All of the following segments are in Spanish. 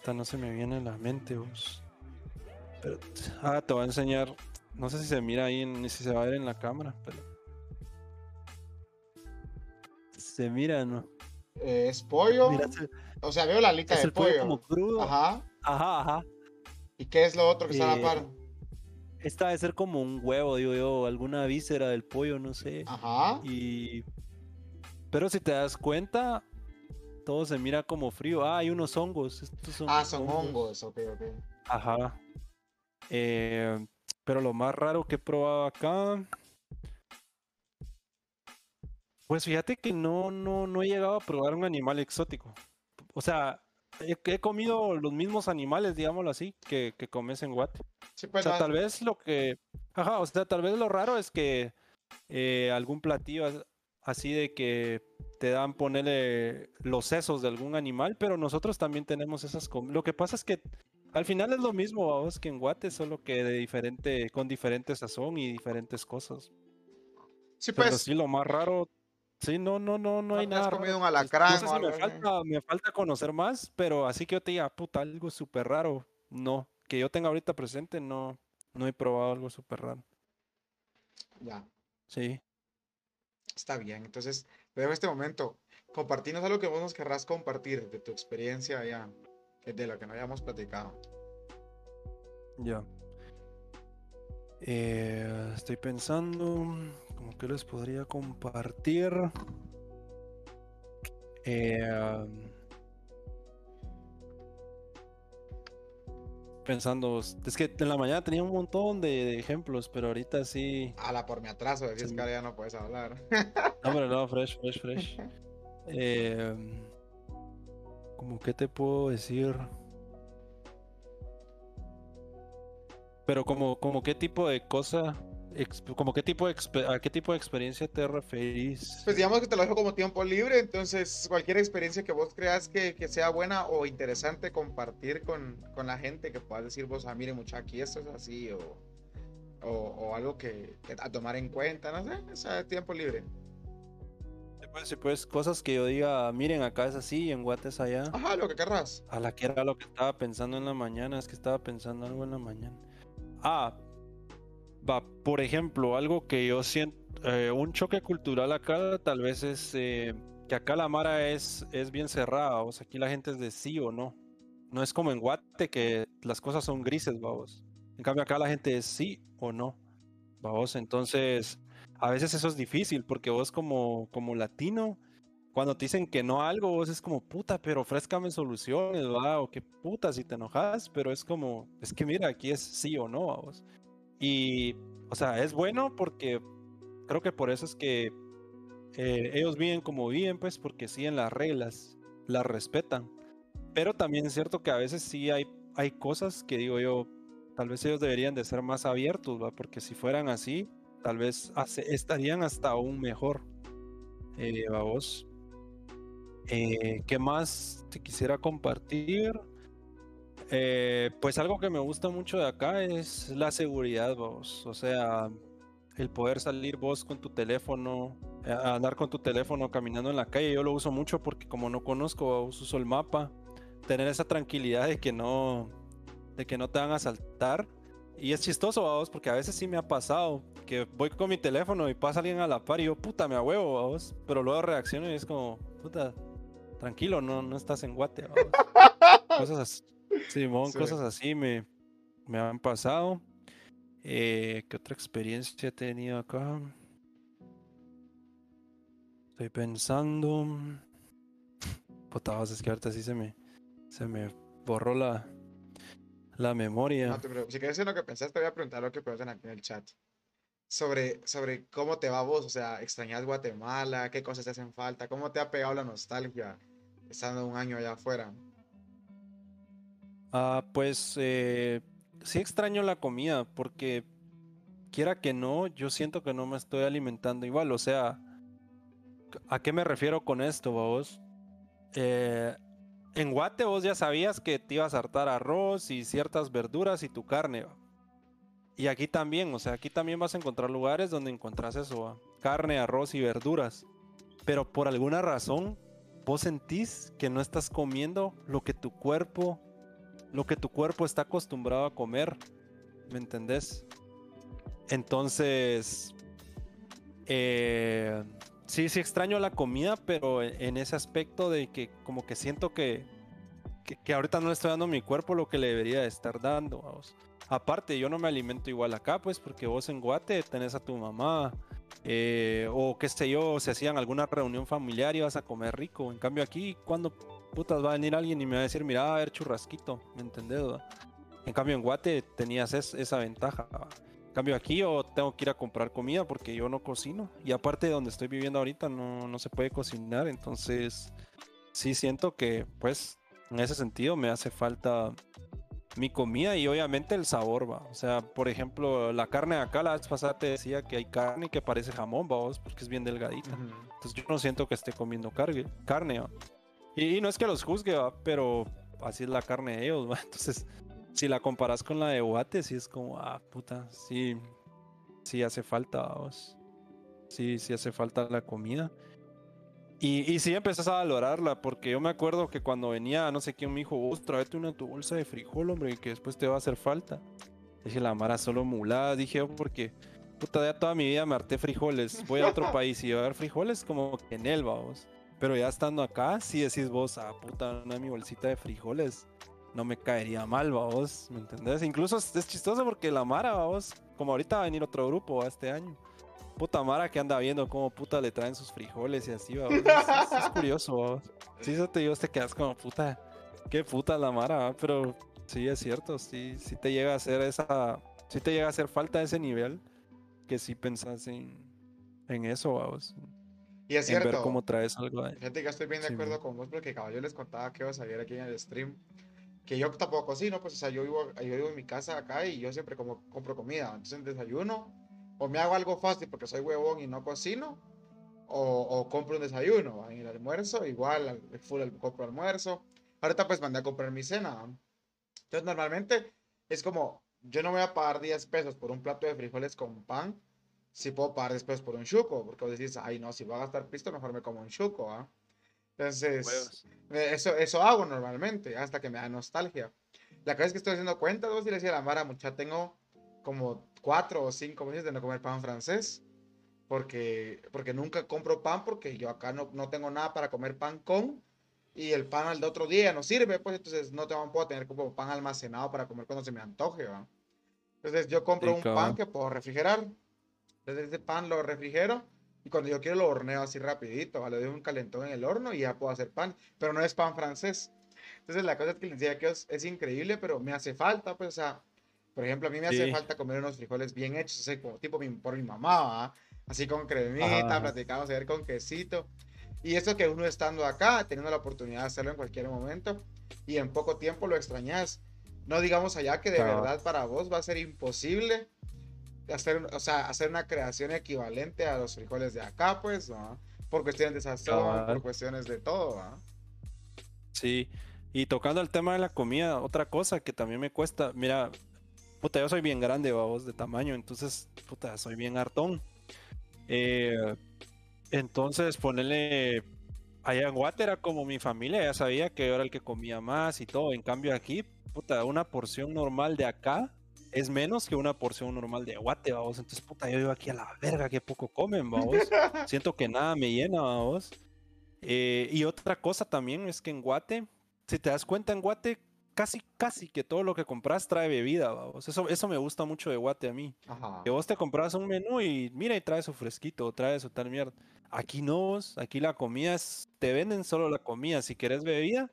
puta, no se me viene a la mente, vos. Pero, ah, te voy a enseñar. No sé si se mira ahí, ni si se va a ver en la cámara, pero. Se mira, ¿no? Eh, es pollo. Mira, se- O sea, veo la alita es de el pollo pollo. como crudo. Ajá. Ajá, ajá. ¿Y qué es lo otro que está a la Eh, par? Esta debe ser como un huevo, digo yo, alguna víscera del pollo, no sé. Ajá. Y. Pero si te das cuenta, todo se mira como frío. Ah, hay unos hongos. Estos son Ah, son hongos. Ok, ok. Ajá. Eh, pero lo más raro que he probado acá. Pues fíjate que no, no, no he llegado a probar un animal exótico. O sea, he, he comido los mismos animales, digámoslo así, que, que comes en Guate. Sí, O pues sea, no- tal vez lo que. Ajá, o sea, tal vez lo raro es que eh, algún platillo as- así de que te dan ponerle los sesos de algún animal, pero nosotros también tenemos esas comidas. Lo que pasa es que al final es lo mismo, vamos, que en Guate, solo que de diferente, con diferente sazón y diferentes cosas. sí, Pero pues. sí, lo más raro. Sí, no, no, no, no hay ¿No te has nada. comido un No alacrán sé o si algo me falta, me falta conocer más, pero así que yo te diga, puta, algo súper raro. No, que yo tenga ahorita presente, no, no he probado algo súper raro. Ya. Sí. Está bien. Entonces, te dejo este momento. Compartinos algo que vos nos querrás compartir de tu experiencia allá. que De lo que no hayamos platicado. Ya. Eh, estoy pensando, como que les podría compartir. Eh, pensando, es que en la mañana tenía un montón de, de ejemplos, pero ahorita sí. Ala, por mi atraso, decís Sí. que ahora ya no puedes hablar. No, pero no, fresh, fresh, fresh. Eh, como que te puedo decir. Pero como, como qué tipo de cosa, como qué tipo de a qué tipo de experiencia te referís. Pues digamos que te lo dejo como tiempo libre, entonces cualquier experiencia que vos creas que, que sea buena o interesante compartir con, con la gente, que puedas decir vos, ah, mire mucha aquí esto es así, o, o, o algo que, que a tomar en cuenta, no sé, o sea, tiempo libre. Sí, pues, sí, pues, cosas que yo diga, miren, acá es así y en Guate es allá. Ajá, lo que querrás. A la que era lo que estaba pensando en la mañana, es que estaba pensando algo en la mañana. Ah, va, por ejemplo, algo que yo siento, eh, un choque cultural acá tal vez es eh, que acá la Mara es, es bien cerrada, o sea, aquí la gente es de sí o no. No es como en Guate que las cosas son grises, vamos. En cambio acá la gente es sí o no, vamos. Entonces, a veces eso es difícil porque vos como, como latino cuando te dicen que no a algo, vos es como, puta, pero ofrézcame soluciones, ¿va? O qué puta si te enojas, pero es como, es que mira, aquí es sí o no, vos. Y, o sea, es bueno porque creo que por eso es que eh, ellos viven como viven, pues, porque siguen las reglas, las respetan. Pero también es cierto que a veces sí hay, hay cosas que digo yo, tal vez ellos deberían de ser más abiertos. Porque si fueran así, tal vez estarían hasta aún mejor. Eh, ¿va vos? Eh, ¿qué más te quisiera compartir? Eh, pues algo que me gusta mucho de acá es la seguridad, vos. O sea, el poder salir vos con tu teléfono, eh, andar con tu teléfono caminando en la calle. Yo lo uso mucho porque como no conozco, vos, uso el mapa. Tener esa tranquilidad de que no, de que no te van a asaltar. Y es chistoso, vos, porque a veces sí me ha pasado que voy con mi teléfono y pasa alguien a la par y yo, puta, me huevo, vos. Pero luego reacciono y es como, puta, tranquilo, no, no estás en Guate, vamos. Cosas así, Simón, Sí. cosas así me, me han pasado. Eh, ¿Qué otra experiencia he tenido acá? Estoy pensando. Puta, vos, es que ahorita sí se me, se me borró la, la memoria. No te preocupes. Si quieres en lo que pensaste, te voy a preguntar lo que preguntan aquí en el chat. Sobre, sobre cómo te va vos, o sea, extrañas Guatemala, qué cosas te hacen falta, cómo te ha pegado la nostalgia estando un año allá afuera. Ah, pues eh, sí extraño la comida porque quiera que no, yo siento que no me estoy alimentando igual. O sea, ¿a qué me refiero con esto, vos? Eh, en Guate vos ya sabías que te ibas a hartar arroz y ciertas verduras y tu carne. Y aquí también, o sea, aquí también vas a encontrar lugares donde encontrás eso, carne, arroz y verduras. Pero por alguna razón, vos sentís que no estás comiendo lo que tu cuerpo lo que tu cuerpo está acostumbrado a comer, ¿me entendés? Entonces, eh, sí, sí extraño la comida, pero en ese aspecto de que como que siento que, que, ahorita no le estoy dando a mi cuerpo lo que le debería estar dando. Aparte, yo no me alimento igual acá, pues, porque vos en Guate tenés a tu mamá, eh, o qué sé yo, se hacían alguna reunión familiar y vas a comer rico. En cambio aquí, cuando putas va a venir alguien y me va a decir, mira, a churrasquito, ¿me entendés? En cambio en Guate tenías esa ventaja. En cambio aquí yo tengo que ir a comprar comida porque yo no cocino. Y aparte de donde estoy viviendo ahorita no, no se puede cocinar. Entonces sí siento que pues en ese sentido me hace falta mi comida y obviamente el sabor, va. O sea, por ejemplo, la carne de acá, la vez pasada te decía que hay carne que parece jamón, vos, porque es bien delgadita. Entonces yo no siento que esté comiendo carne, carne, Y, no es que los juzgue, ¿va? pero así es la carne de ellos, ¿va? Entonces, si la comparas con la de Guate, sí es como, ah, puta, sí, sí hace falta, vos. Sí, sí hace falta la comida. Y, y sí empezás a valorarla, porque yo me acuerdo que cuando venía, no sé quién me dijo, vos tráete una tu bolsa de frijol, hombre, que después te va a hacer falta. Dije, la mara solo mulada, dije, porque puta, ya toda mi vida me harté frijoles. Voy a otro país y voy a ver frijoles como que en el, vamos. Pero ya estando acá, sí decís vos, ah, puta, una mi bolsita de frijoles no me caería mal, vamos, ¿me entendés? Incluso es, chistoso porque la Mara, vamos, como ahorita va a venir otro grupo este año puta Mara que anda viendo cómo puta le traen sus frijoles y así, va. Es, curioso, ¿va? Sí, eso te digo, te quedas como puta. Qué puta la Mara, pero sí es cierto, sí, sí te llega a hacer esa. Sí te llega a hacer falta ese nivel que sí pensás en, en eso, vamos. Y es cierto. ver cómo traes algo ahí. Fíjate que estoy bien de acuerdo con vos porque caballo les contaba que iba a salir aquí en el stream. Que yo tampoco cocino, pues, o sea, yo vivo, yo vivo en mi casa acá y yo siempre como, compro comida. Entonces, en desayuno, o me hago algo fácil porque soy huevón y no cocino, o, compro un desayuno. En el almuerzo, igual, full compro almuerzo. Ahorita pues mandé a comprar mi cena. Entonces normalmente es como, yo no voy a pagar 10 pesos por un plato de frijoles con pan, si puedo pagar después por un chuco, porque vos decís, ay no, si voy a gastar pisto, mejor me como un chuco. ¿ah? Entonces, eso, eso hago normalmente, hasta que me da nostalgia. La cosa es que estoy haciendo cuenta, vos y le decía a la Mara, mucha, tengo como cuatro o cinco meses de no comer pan francés. Porque, porque nunca compro pan porque yo acá no, no tengo nada para comer pan con. Y el pan al otro día no sirve, pues entonces no tengo, puedo tener como pan almacenado para comer cuando se me antoje. Entonces yo compro un pan que puedo refrigerar. Entonces ese pan lo refrigero y cuando yo quiero lo horneo así rapidito, le doy un calentón en el horno y ya puedo hacer pan. Pero no es pan francés. Entonces la cosa es que les decía que es, es, increíble, pero me hace falta, pues, o sea, por ejemplo, a mí me hace falta comer unos frijoles bien hechos, así como tipo por mi mamá, así con cremita, platicamos a con quesito. Y eso que uno estando acá, teniendo la oportunidad de hacerlo en cualquier momento y en poco tiempo lo extrañas. No digamos allá que de verdad para vos va a ser imposible hacer, o sea, hacer una creación equivalente a los frijoles de acá, pues, por cuestiones de sazón, por cuestiones de todo. Sí, y tocando el tema de la comida, otra cosa que también me cuesta, mira, puta, yo soy bien grande, vamos, de tamaño, entonces, puta, soy bien hartón. Eh, entonces, ponerle allá en Guate era como mi familia, ya sabía que yo era el que comía más y todo. En cambio, aquí, puta, una porción normal de acá es menos que una porción normal de Guate, vamos. Entonces, puta, yo digo aquí a la verga, que poco comen, vamos. Siento que nada me llena, vamos. Eh, y otra cosa también es que en Guate, si te das cuenta, en Guate casi, casi que todo lo que compras trae bebida, Eso, eso me gusta mucho de Guate a mí. Que vos te compras un menú y mira y trae su fresquito, trae su tal mierda. Aquí no, aquí la comida es, te venden solo la comida. Si quieres bebida,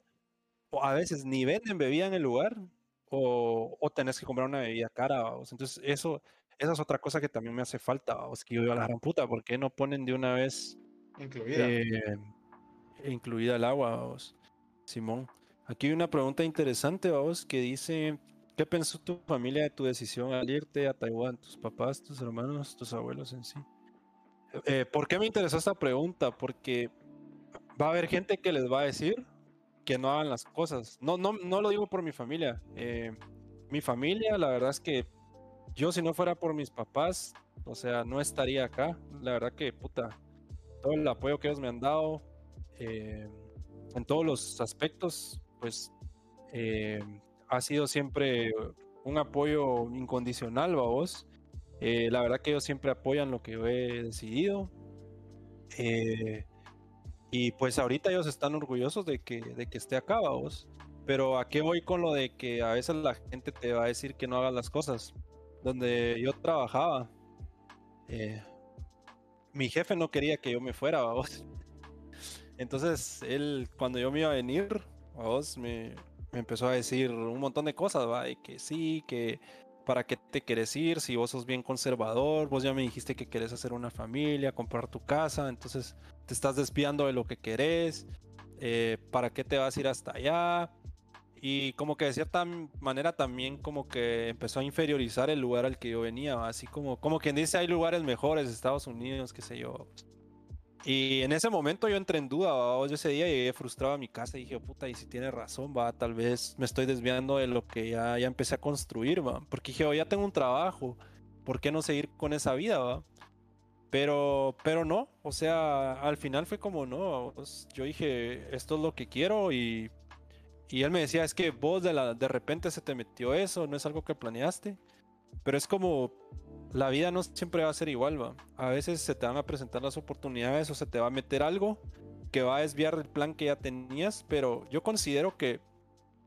o a veces ni venden bebida en el lugar, o, o tenés que comprar una bebida cara, Entonces, eso, esa es otra cosa que también me hace falta, ¿vamos? Que yo digo a la gran puta, ¿por qué no ponen de una vez incluida, eh, incluida el agua, Simón? Aquí hay una pregunta interesante, vamos, que dice, ¿qué pensó tu familia de tu decisión al irte a Taiwán? ¿Tus papás, tus hermanos, tus abuelos en sí? Eh, ¿Por qué me interesó esta pregunta? Porque va a haber gente que les va a decir que no hagan las cosas. No, no, no lo digo por mi familia. Eh, mi familia, la verdad es que yo si no fuera por mis papás, o sea, no estaría acá. La verdad que, puta, todo el apoyo que ellos me han dado eh, en todos los aspectos, pues eh, ha sido siempre un apoyo incondicional, vos. Eh, la verdad que ellos siempre apoyan lo que yo he decidido. Eh, y pues ahorita ellos están orgullosos de que, de que esté acá, vos. Pero ¿a qué voy con lo de que a veces la gente te va a decir que no hagas las cosas? Donde yo trabajaba, mi jefe no quería que yo me fuera, vos. Entonces, él, cuando yo me iba a venir, vos, me, empezó a decir un montón de cosas, ¿va? Y que sí, que para qué te quieres ir, si vos sos bien conservador, vos ya me dijiste que querés hacer una familia, comprar tu casa, entonces te estás desviando de lo que querés, eh, para qué te vas a ir hasta allá. Y como que de cierta manera también como que empezó a inferiorizar el lugar al que yo venía, así como, como quien dice hay lugares mejores, Estados Unidos, qué sé yo. Y en ese momento yo entré en duda, yo ese día llegué frustrado a mi casa y dije, puta, y si tiene razón, va, tal vez me estoy desviando de lo que ya, ya empecé a construir, va, porque dije, oh, ya tengo un trabajo, ¿por qué no seguir con esa vida, va? Pero, pero no, o sea, al final fue como, no, yo dije, esto es lo que quiero y, y él me decía, es que vos de, la, de repente se te metió eso, no es algo que planeaste, pero es como, la vida no siempre va a ser igual, va. A veces se te van a presentar las oportunidades o se te va a meter algo que va a desviar el plan que ya tenías, pero yo considero que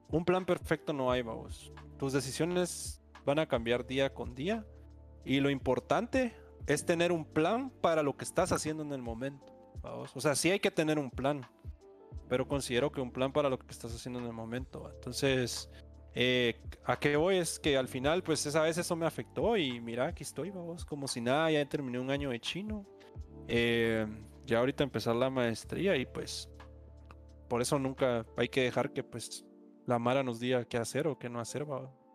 un plan perfecto no hay, vamos. Tus decisiones van a cambiar día con día y lo importante es tener un plan para lo que estás haciendo en el momento. ¿vamos? O sea, sí hay que tener un plan, pero considero que un plan para lo que estás haciendo en el momento. Entonces, eh, ¿A qué voy? Es que al final, pues esa vez eso me afectó y mira, aquí estoy, vamos, como si nada, ya terminé un año de chino. Eh, ya ahorita empezar la maestría y pues por eso nunca hay que dejar que pues la Mara nos diga qué hacer o qué no hacer,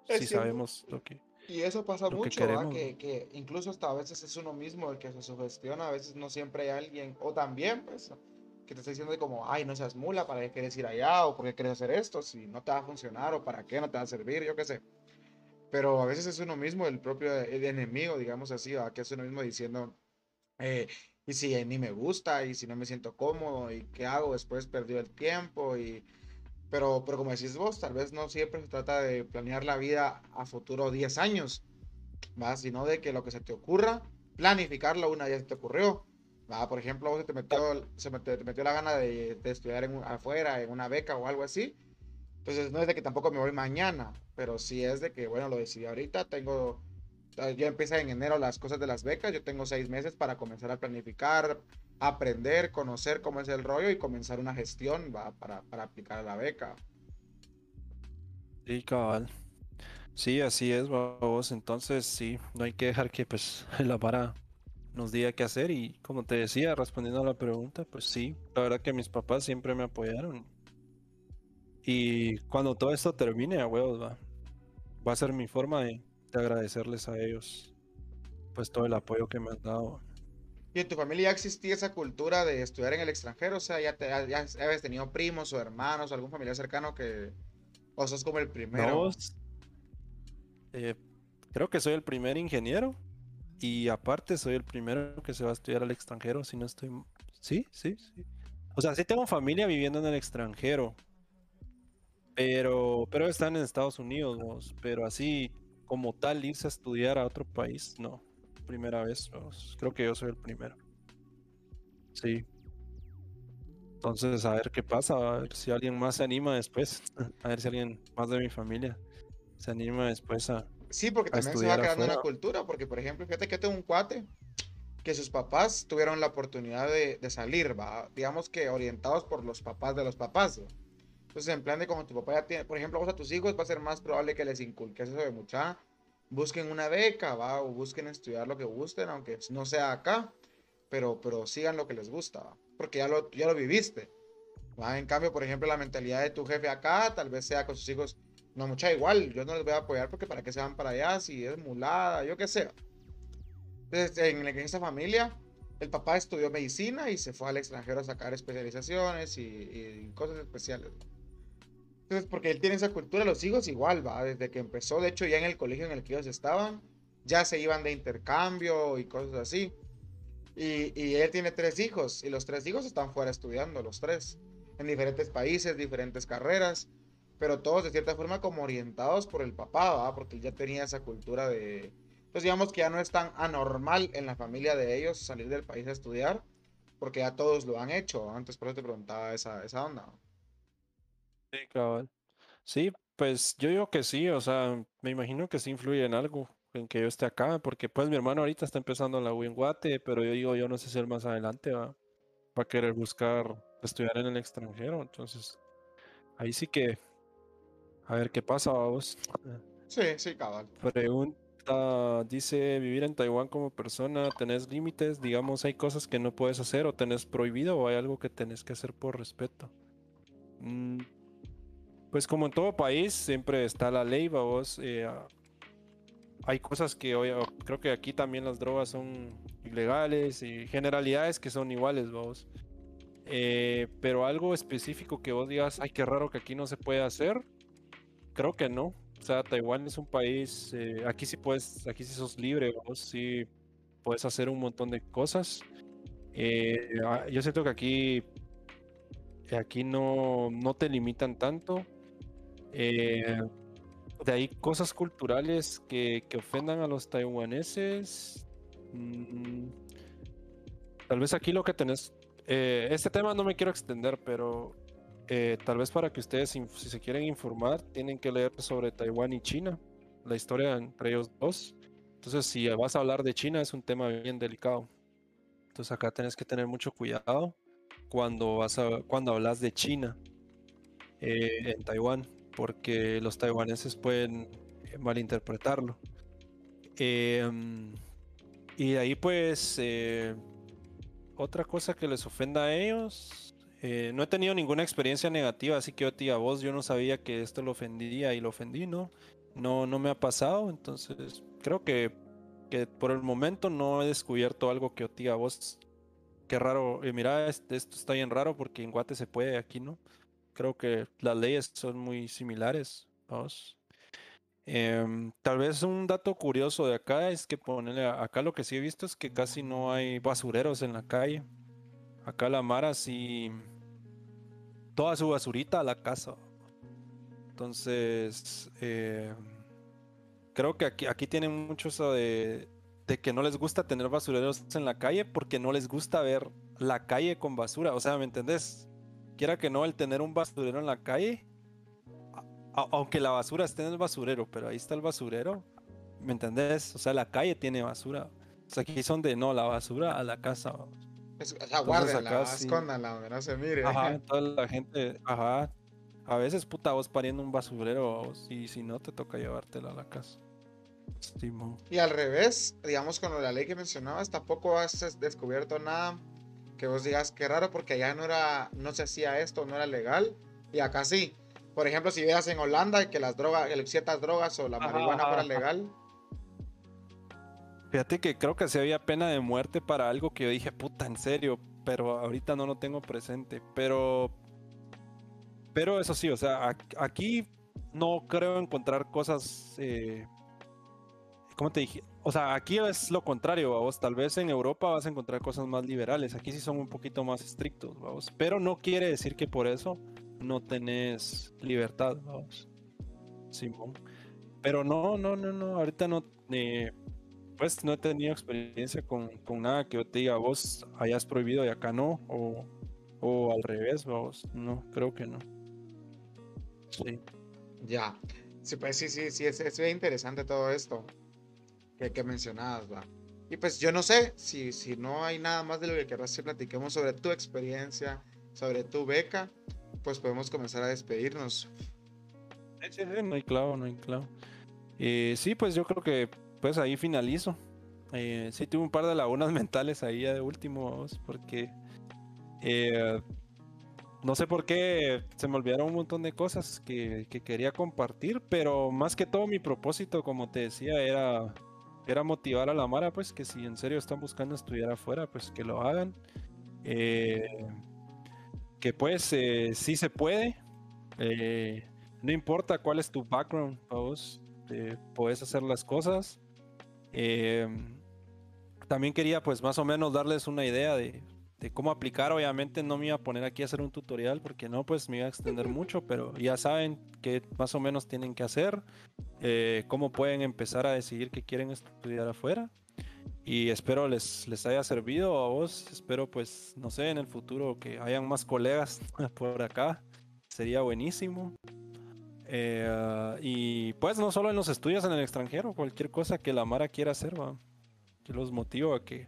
si sabemos lo que... Y eso pasa mucho, que, que, incluso hasta a veces es uno mismo el que se sugestiona, a veces no siempre hay alguien, o también pues que te está diciendo como, ay, no seas mula, ¿para qué quieres ir allá? ¿O por qué quieres hacer esto? Si no te va a funcionar, ¿o para qué no te va a servir? Yo qué sé. Pero a veces es uno mismo el propio enemigo, digamos así, que es uno mismo diciendo, eh, y si ni me gusta, y si no me siento cómodo, y qué hago después, perdió el tiempo, y... Pero, pero como decís vos, tal vez no siempre se trata de planear la vida a futuro 10 años, ¿va? sino de que lo que se te ocurra, planificarlo una vez te ocurrió, Ah, por ejemplo, vos te metió, se te metió la gana de, estudiar afuera, en una beca o algo así. Entonces, no es de que tampoco me voy mañana, pero sí es de que, bueno, lo decidí ahorita. Tengo, ah, ya empieza en enero las cosas de las becas. Yo tengo seis meses para comenzar a planificar, aprender, conocer cómo es el rollo y comenzar una gestión ¿va? Para, para aplicar a la beca. Sí, cabal. Sí, así es, vos. Entonces, sí, no hay que dejar que pues la para nos diga qué hacer y como te decía, respondiendo a la pregunta, pues sí, la verdad que mis papás siempre me apoyaron. Y cuando todo esto termine, a huevos, va, va a ser mi forma de, agradecerles a ellos pues todo el apoyo que me han dado. ¿Y en tu familia ya existía esa cultura de estudiar en el extranjero? O sea, ya, te, ya, habías tenido primos o hermanos o algún familiar cercano que... ¿O sos como el primero? Eh, creo que soy el primer ingeniero y aparte soy el primero que se va a estudiar al extranjero, si no estoy... Sí, sí, sí. O sea, sí tengo familia viviendo en el extranjero. Pero, pero están en Estados Unidos, pero así como tal irse a estudiar a otro país, no. Primera vez, creo que yo soy el primero. Sí. Entonces, a ver qué pasa, a ver si alguien más se anima después, a ver si alguien más de mi familia se anima después a, Sí, porque también se va creando una cultura, porque por ejemplo, fíjate que tengo un cuate que sus papás tuvieron la oportunidad de, salir, ¿va? digamos que orientados por los papás de los papás. Entonces, en plan de como tu papá ya tiene, por ejemplo, vos a tus hijos va a ser más probable que les inculques eso de mucha, busquen una beca, ¿va? o busquen estudiar lo que gusten, aunque no sea acá, pero, pero sigan lo que les gusta, porque ya lo, ya lo viviste. ¿va? En cambio, por ejemplo, la mentalidad de tu jefe acá, tal vez sea con sus hijos, no, mucha igual, yo no les voy a apoyar porque para qué se van para allá, si es mulada, yo qué sé. Entonces, en, esa familia, el papá estudió medicina y se fue al extranjero a sacar especializaciones y, cosas especiales. Entonces, porque él tiene esa cultura, los hijos igual, va, desde que empezó, de hecho, ya en el colegio en el que ellos estaban, ya se iban de intercambio y cosas así. Y, y él tiene tres hijos y los tres hijos están fuera estudiando, los tres, en diferentes países, diferentes carreras. Pero todos de cierta forma como orientados por el papá, ¿va? porque él ya tenía esa cultura de... Entonces digamos que ya no es tan anormal en la familia de ellos salir del país a estudiar, porque ya todos lo han hecho. Antes por eso te preguntaba esa, esa onda. Sí, cabal. Sí, pues yo digo que sí, o sea, me imagino que sí influye en algo, en que yo esté acá, porque pues mi hermano ahorita está empezando la U pero yo digo, yo no sé si él más adelante va, va a querer buscar estudiar en el extranjero, entonces ahí sí que a ver qué pasa, vamos. Sí, sí, cabal. Pregunta, dice, vivir en Taiwán como persona, ¿tenés límites? Digamos, ¿hay cosas que no puedes hacer o tenés prohibido o hay algo que tenés que hacer por respeto? Mm, pues como en todo país, siempre está la ley, vamos. Eh, hay cosas que hoy, creo que aquí también las drogas son ilegales y generalidades que son iguales, vamos. Eh, pero algo específico que vos digas, ay, qué raro que aquí no se puede hacer, creo que no. O sea, Taiwán es un país, eh, aquí sí puedes, aquí sí sos libre, vos sí puedes hacer un montón de cosas. Eh, ah, yo siento que aquí, aquí no, no te limitan tanto. Eh, de ahí cosas culturales que, ofendan a los taiwaneses. Mm, tal vez aquí lo que tenés. este tema no me quiero extender, pero eh, tal vez para que ustedes, si se quieren informar, tienen que leer sobre Taiwán y China, la historia entre ellos dos. Entonces, si vas a hablar de China, es un tema bien delicado. Entonces, acá tienes que tener mucho cuidado cuando, vas a, cuando hablas de China eh, en Taiwán, porque los taiwaneses pueden eh, malinterpretarlo. Em, y de ahí, pues, otra cosa que les ofenda a ellos, eh, no he tenido ninguna experiencia negativa, así que yo tía vos, yo no sabía que esto lo ofendía y lo ofendí, ¿no? No, no me ha pasado, entonces creo que, que por el momento no he descubierto algo que tía vos, qué raro, eh, mira, esto está bien raro porque en Guate se puede, aquí no. Creo que las leyes son muy similares, vamos. Em, tal vez un dato curioso de acá es que ponerle acá lo que sí he visto es que casi no hay basureros en la calle. Acá la Mara sí toda su basurita a la casa. Entonces, eh, creo que aquí, aquí tienen mucho eso de, que no les gusta tener basureros en la calle porque no les gusta ver la calle con basura. O sea, ¿me entendés? Quiera que no, el tener un basurero en la calle, aunque la basura esté en el basurero, pero ahí está el basurero, ¿me entendés? O sea, la calle tiene basura. O sea, aquí son de no, la basura a la casa. Es, o sea, guárdenla, escóndanla donde no se mire. Ajá, toda la gente, ajá. A veces, puta, vos pariendo un basurero y si no, te toca llevártela a la casa. Y al revés, digamos, con la ley que mencionabas, tampoco has descubierto nada que vos digas que raro porque allá no era, no se hacía esto, no era legal, y acá sí. Por ejemplo, si veas en Holanda que las drogas, ciertas drogas o la marihuana fuera legal, Fíjate que creo que sí había pena de muerte para algo que yo dije, puta, en serio, pero ahorita no lo tengo presente. Pero, pero eso sí, o sea, aquí no creo encontrar cosas, eh, ¿cómo te dije? O sea, aquí es lo contrario, vamos. Tal vez en Europa vas a encontrar cosas más liberales. Aquí sí son un poquito más estrictos, vamos. Pero no quiere decir que por eso no tenés libertad, vamos. Simón. Pero no, no, no, no. Ahorita no. Eh, pues no he tenido experiencia con, nada que yo te diga, vos hayas prohibido y acá no, o, al revés, vos, no, creo que no. Sí. Ya, sí, pues sí, sí, sí, es, es bien interesante todo esto que, que mencionabas, va. Y pues yo no sé si, si no hay nada más de lo que querrás que platiquemos sobre tu experiencia, sobre tu beca, pues podemos comenzar a despedirnos. no hay clavo, no hay clavo. Eh, sí, pues yo creo que pues ahí finalizo. Eh, sí tuve un par de lagunas mentales ahí de último, porque eh, no sé por qué se me olvidaron un montón de cosas que, quería compartir, pero más que todo mi propósito, como te decía, era, motivar a la Mara, pues que si en serio están buscando estudiar afuera, pues que lo hagan. Eh, que pues sí se puede. no importa cuál es tu background, vos puedes hacer las cosas. Em, también quería pues más o menos darles una idea de, cómo aplicar. Obviamente no me iba a poner aquí a hacer un tutorial porque no, pues me iba a extender mucho, pero ya saben qué más o menos tienen que hacer, eh, cómo pueden empezar a decidir que quieren estudiar afuera. Y espero les, les haya servido a vos. Espero, pues, no sé, en el futuro que hayan más colegas por acá. Sería buenísimo. Eh, y pues no solo en los estudios en el extranjero, cualquier cosa que la Mara quiera hacer, ¿va? yo los motivo a que,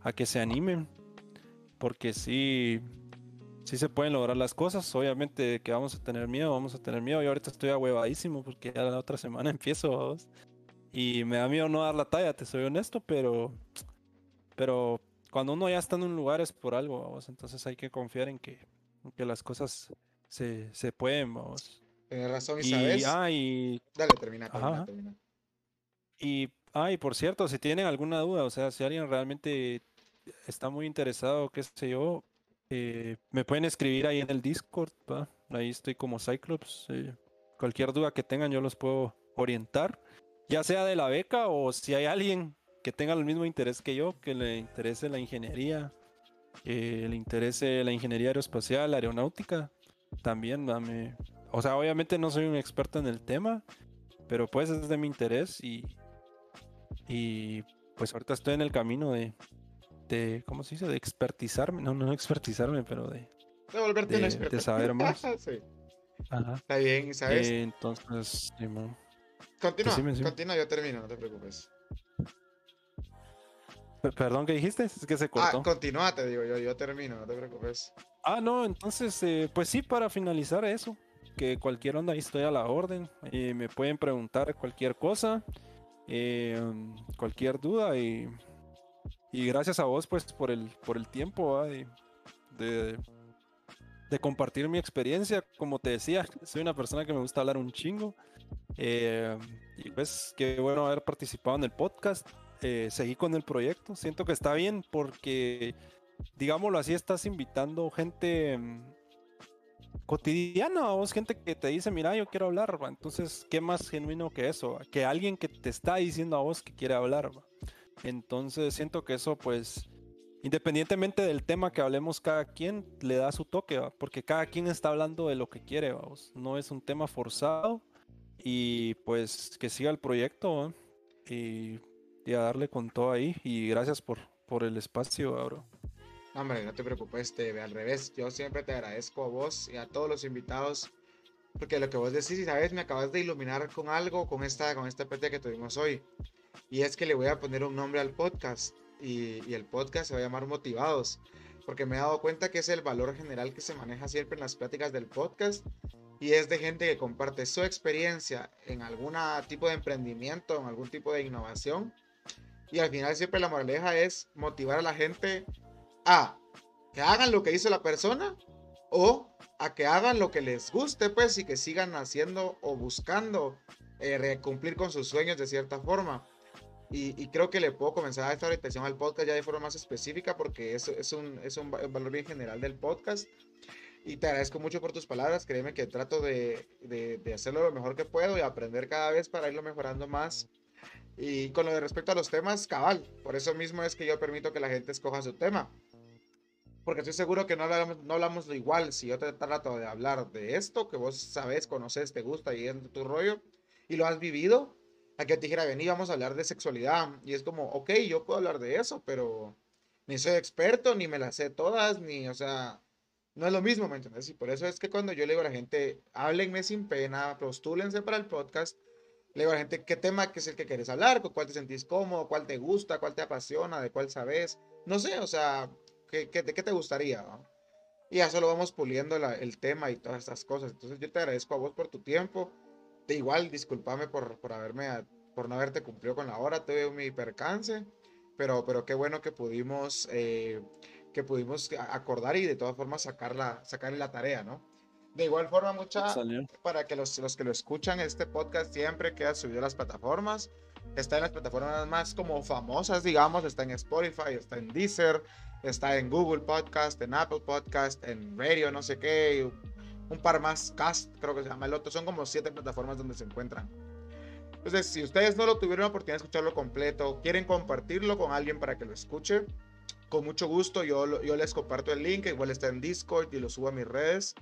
a que se animen. Porque sí, sí se pueden lograr las cosas. Obviamente que vamos a tener miedo, vamos a tener miedo. Yo ahorita estoy ahuevadísimo porque ya la otra semana empiezo. Y me da miedo no dar la talla, te soy honesto, pero, pero cuando uno ya está en un lugar es por algo, vamos. Entonces hay que confiar en que, que las cosas se, se pueden, vamos. Tienes razón, y, sabes. Ah, y... Dale, termina, termina, termina. Y, ah, y por cierto, si tienen alguna duda, o sea, si alguien realmente está muy interesado, qué sé yo, eh, me pueden escribir ahí en el Discord, ¿va? ahí estoy como Cyclops. Eh, cualquier duda que tengan, yo los puedo orientar ya sea de la beca o si hay alguien que tenga el mismo interés que yo, que le interese la ingeniería, que le interese la ingeniería aeroespacial, aeronáutica, también dame. O sea, obviamente no soy un experto en el tema, pero pues es de mi interés y, y pues ahorita estoy en el camino de, de ¿cómo se dice? De expertizarme, no, no expertizarme, pero de, de volverte de, de saber más. sí. Ajá. Está bien, ¿sabes? Eh, entonces, sí, Continúa, continúa, yo termino, no te preocupes. Perdón, ¿qué dijiste? Es que se cortó. Ah, continúa, te digo yo, yo termino, no te preocupes. Ah, no, entonces, eh, pues sí, para finalizar eso, que cualquier onda ahí estoy a la orden, eh, me pueden preguntar cualquier cosa, eh, cualquier duda y, y gracias a vos pues por el, por el tiempo de, de, de compartir mi experiencia, como te decía, soy una persona que me gusta hablar un chingo. Eh, y pues qué bueno haber participado en el podcast. Eh, seguí con el proyecto. Siento que está bien porque, digámoslo así, estás invitando gente cotidiana, vos gente que te dice, mira, yo quiero hablar. Entonces, ¿qué más genuino que eso? Que alguien que te está diciendo a vos que quiere hablar. Entonces, siento que eso, pues, independientemente del tema que hablemos cada quien, le da su toque, porque cada quien está hablando de lo que quiere, vamos. No es un tema forzado y pues que siga el proyecto y, a darle con todo ahí. Y gracias por, por el espacio, bro. Hombre, no te preocupes, te, al revés. Yo siempre te agradezco a vos y a todos los invitados. Porque lo que vos decís, y sabes, me acabas de iluminar con algo, con esta, con este PT que tuvimos hoy. Y es que le voy a poner un nombre al podcast. Y, y el podcast se va a llamar Motivados. Porque me he dado cuenta que es el valor general que se maneja siempre en las pláticas del podcast y es de gente que comparte su experiencia en algún tipo de emprendimiento, en algún tipo de innovación. Y al final siempre la moraleja es motivar a la gente a que hagan lo que hizo la persona o a que hagan lo que les guste, pues, y que sigan haciendo o buscando eh, cumplir con sus sueños de cierta forma. Y, creo que le puedo comenzar a esta orientación al podcast ya de forma más específica porque eso es un, es un valor bien general del podcast. Y te agradezco mucho por tus palabras. Créeme que trato de, de, hacerlo lo mejor que puedo y aprender cada vez para irlo mejorando más. Y con lo de respecto a los temas, cabal. Por eso mismo es que yo permito que la gente escoja su tema. Porque estoy seguro que no hablamos, no hablamos lo igual. Si yo te trato de hablar de esto, que vos sabes, conoces, te gusta y es tu rollo, y lo has vivido, a que te dijera, vení, vamos a hablar de sexualidad. Y es como, ok, yo puedo hablar de eso, pero ni soy experto, ni me las sé todas, ni, o sea, no es lo mismo, ¿me entiendes? Y por eso es que cuando yo le digo a la gente, háblenme sin pena, postúlense para el podcast, le digo a la gente qué tema que es el que quieres hablar, con cuál te sentís cómodo, cuál te gusta, cuál te apasiona, de cuál sabes, no sé, o sea, ¿qué, qué, de qué te gustaría? Y ya solo vamos puliendo el tema y todas estas cosas. Entonces yo te agradezco a vos por tu tiempo. De igual, discúlpame por, por, haberme, por no haberte cumplido con la hora, tuve mi percance, pero, pero qué bueno que pudimos... Eh, que pudimos acordar y de todas formas sacarla, sacarle la tarea, ¿no? De igual forma, mucha, para que los, los, que lo escuchan, este podcast siempre queda subido a las plataformas. Está en las plataformas más como famosas, digamos. Está en Spotify, está en Deezer, está en Google Podcast, en Apple Podcast, en Radio, no sé qué. Un par más, Cast, creo que se llama el otro. Son como siete plataformas donde se encuentran. Entonces, si ustedes no lo tuvieron la oportunidad de escucharlo completo, quieren compartirlo con alguien para que lo escuche, con mucho gusto yo, yo les comparto el link, igual está en Discord y lo subo a mis redes.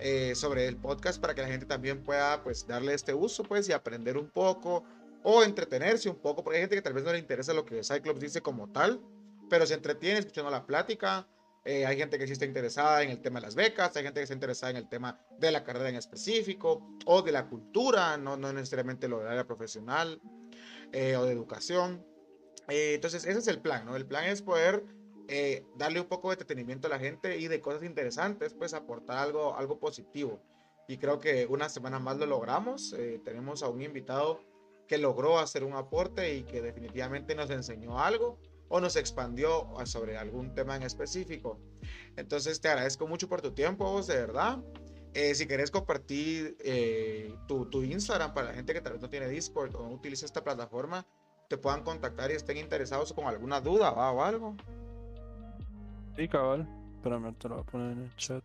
Eh, sobre el podcast para que la gente también pueda pues darle este uso pues y aprender un poco o entretenerse un poco porque hay gente que tal vez no le interesa lo que Cyclops dice como tal pero se entretiene escuchando la plática eh, hay gente que sí está interesada en el tema de las becas hay gente que está interesada en el tema de la carrera en específico o de la cultura no, no necesariamente lo de área profesional eh, o de educación entonces ese es el plan no el plan es poder eh, darle un poco de entretenimiento a la gente y de cosas interesantes, pues aportar algo, algo positivo. Y creo que una semana más lo logramos. Eh, tenemos a un invitado que logró hacer un aporte y que definitivamente nos enseñó algo o nos expandió sobre algún tema en específico. Entonces te agradezco mucho por tu tiempo, vos, de verdad. Eh, si querés compartir tu, tu, Instagram para la gente que tal vez no tiene Discord o no utiliza esta plataforma, te puedan contactar y estén interesados con alguna duda o algo. Sí, cabal. Espérame, te lo voy a poner en el chat.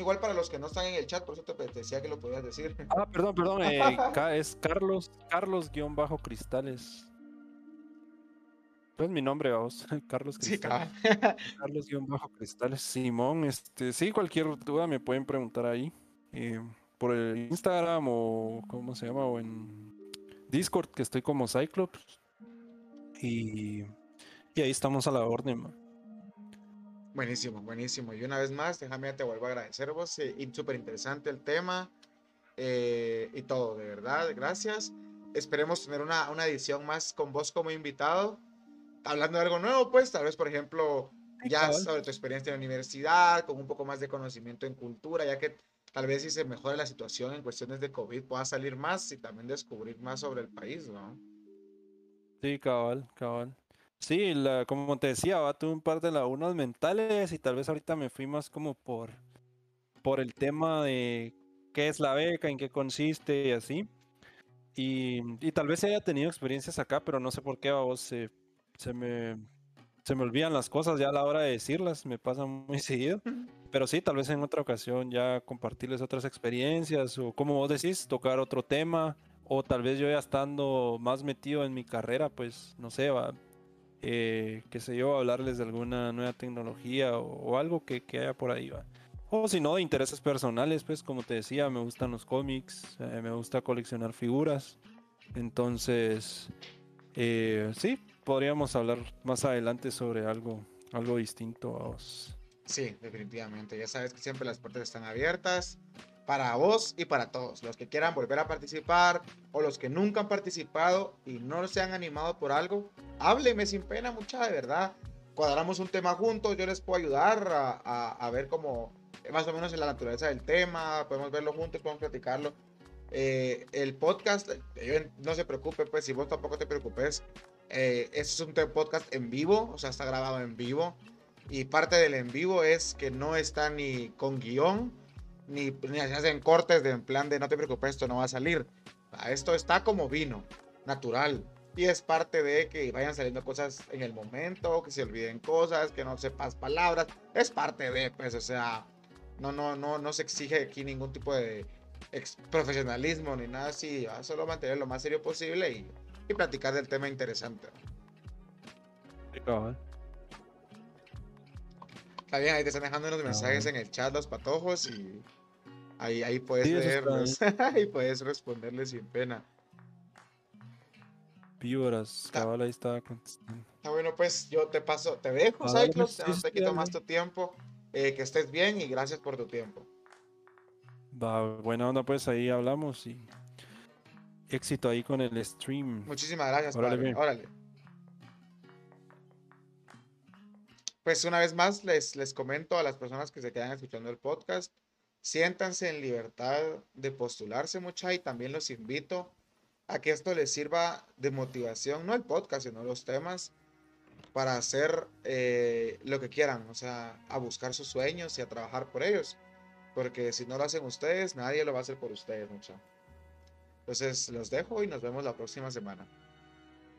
Igual para los que no están en el chat, por eso te decía que lo podías decir. Ah, perdón, perdón. Eh, es Carlos, Carlos-Cristales. Pues mi nombre, vos. Carlos Cristales. Sí, Carlos-Cristales. Simón, este, sí, cualquier duda me pueden preguntar ahí. Eh, por el Instagram o cómo se llama, o en Discord, que estoy como Cyclops. Y y ahí estamos a la orden, Buenísimo, buenísimo. Y una vez más, déjame te vuelvo a agradecer vos. Eh, súper interesante el tema eh, y todo, de verdad. Gracias. Esperemos tener una, una, edición más con vos como invitado. Hablando de algo nuevo, pues, tal vez, por ejemplo, ya sobre tu experiencia en la universidad, con un poco más de conocimiento en cultura, ya que tal vez si se mejora la situación en cuestiones de COVID, pueda salir más y también descubrir más sobre el país, ¿no? Sí, cabal, cabal. Sí, la, como te decía, va, tuve un par de lagunas mentales y tal vez ahorita me fui más como por, por el tema de qué es la beca, en qué consiste y así. Y, y tal vez haya tenido experiencias acá, pero no sé por qué a vos se, se, me, se me olvidan las cosas ya a la hora de decirlas, me pasa muy seguido. Pero sí, tal vez en otra ocasión ya compartirles otras experiencias o como vos decís, tocar otro tema o tal vez yo ya estando más metido en mi carrera, pues no sé, va, eh, qué sé yo, hablarles de alguna nueva tecnología o, algo que, haya por ahí. ¿va? O si no, de intereses personales, pues como te decía, me gustan los cómics, eh, me gusta coleccionar figuras. Entonces, eh, sí, podríamos hablar más adelante sobre algo, algo distinto a vos. Sí, definitivamente. Ya sabes que siempre las puertas están abiertas para vos y para todos. Los que quieran volver a participar o los que nunca han participado y no se han animado por algo, hábleme sin pena, mucha de verdad. Cuadramos un tema juntos, yo les puedo ayudar a, a, ver cómo, más o menos en la naturaleza del tema, podemos verlo juntos, podemos platicarlo. Eh, el podcast, eh, no se preocupe, pues si vos tampoco te preocupes, eh, este es un podcast en vivo, o sea, está grabado en vivo. Y parte del en vivo es que no está ni con guion, ni, ni hacen cortes de en plan de no te preocupes, esto no va a salir. Esto está como vino, natural. Y es parte de que vayan saliendo cosas en el momento, que se olviden cosas, que no sepas palabras. Es parte de, pues, o sea, no, no, no, no se exige aquí ningún tipo de profesionalismo ni nada así. Solo mantener lo más serio posible y, y platicar del tema interesante. Está bien, ahí te están dejando unos mensajes en el chat los patojos y Ahí, ahí puedes leerlos. ahí puedes responderle sin pena. Víboras, cabal ahí estaba contestando. Ah, bueno, pues yo te paso, te dejo, Cyclops, no te quito más tu tiempo. Eh, que estés bien y gracias por tu tiempo. Va, buena onda, pues ahí hablamos y éxito ahí con el stream. Muchísimas gracias, Órale. Órale. Pues una vez más les, les comento a las personas que se quedan escuchando el podcast Siéntanse en libertad de postularse, mucha, y también los invito a que esto les sirva de motivación, no el podcast, sino los temas, para hacer eh, lo que quieran, o sea, a buscar sus sueños y a trabajar por ellos. Porque si no lo hacen ustedes, nadie lo va a hacer por ustedes, mucha. Entonces, los dejo y nos vemos la próxima semana.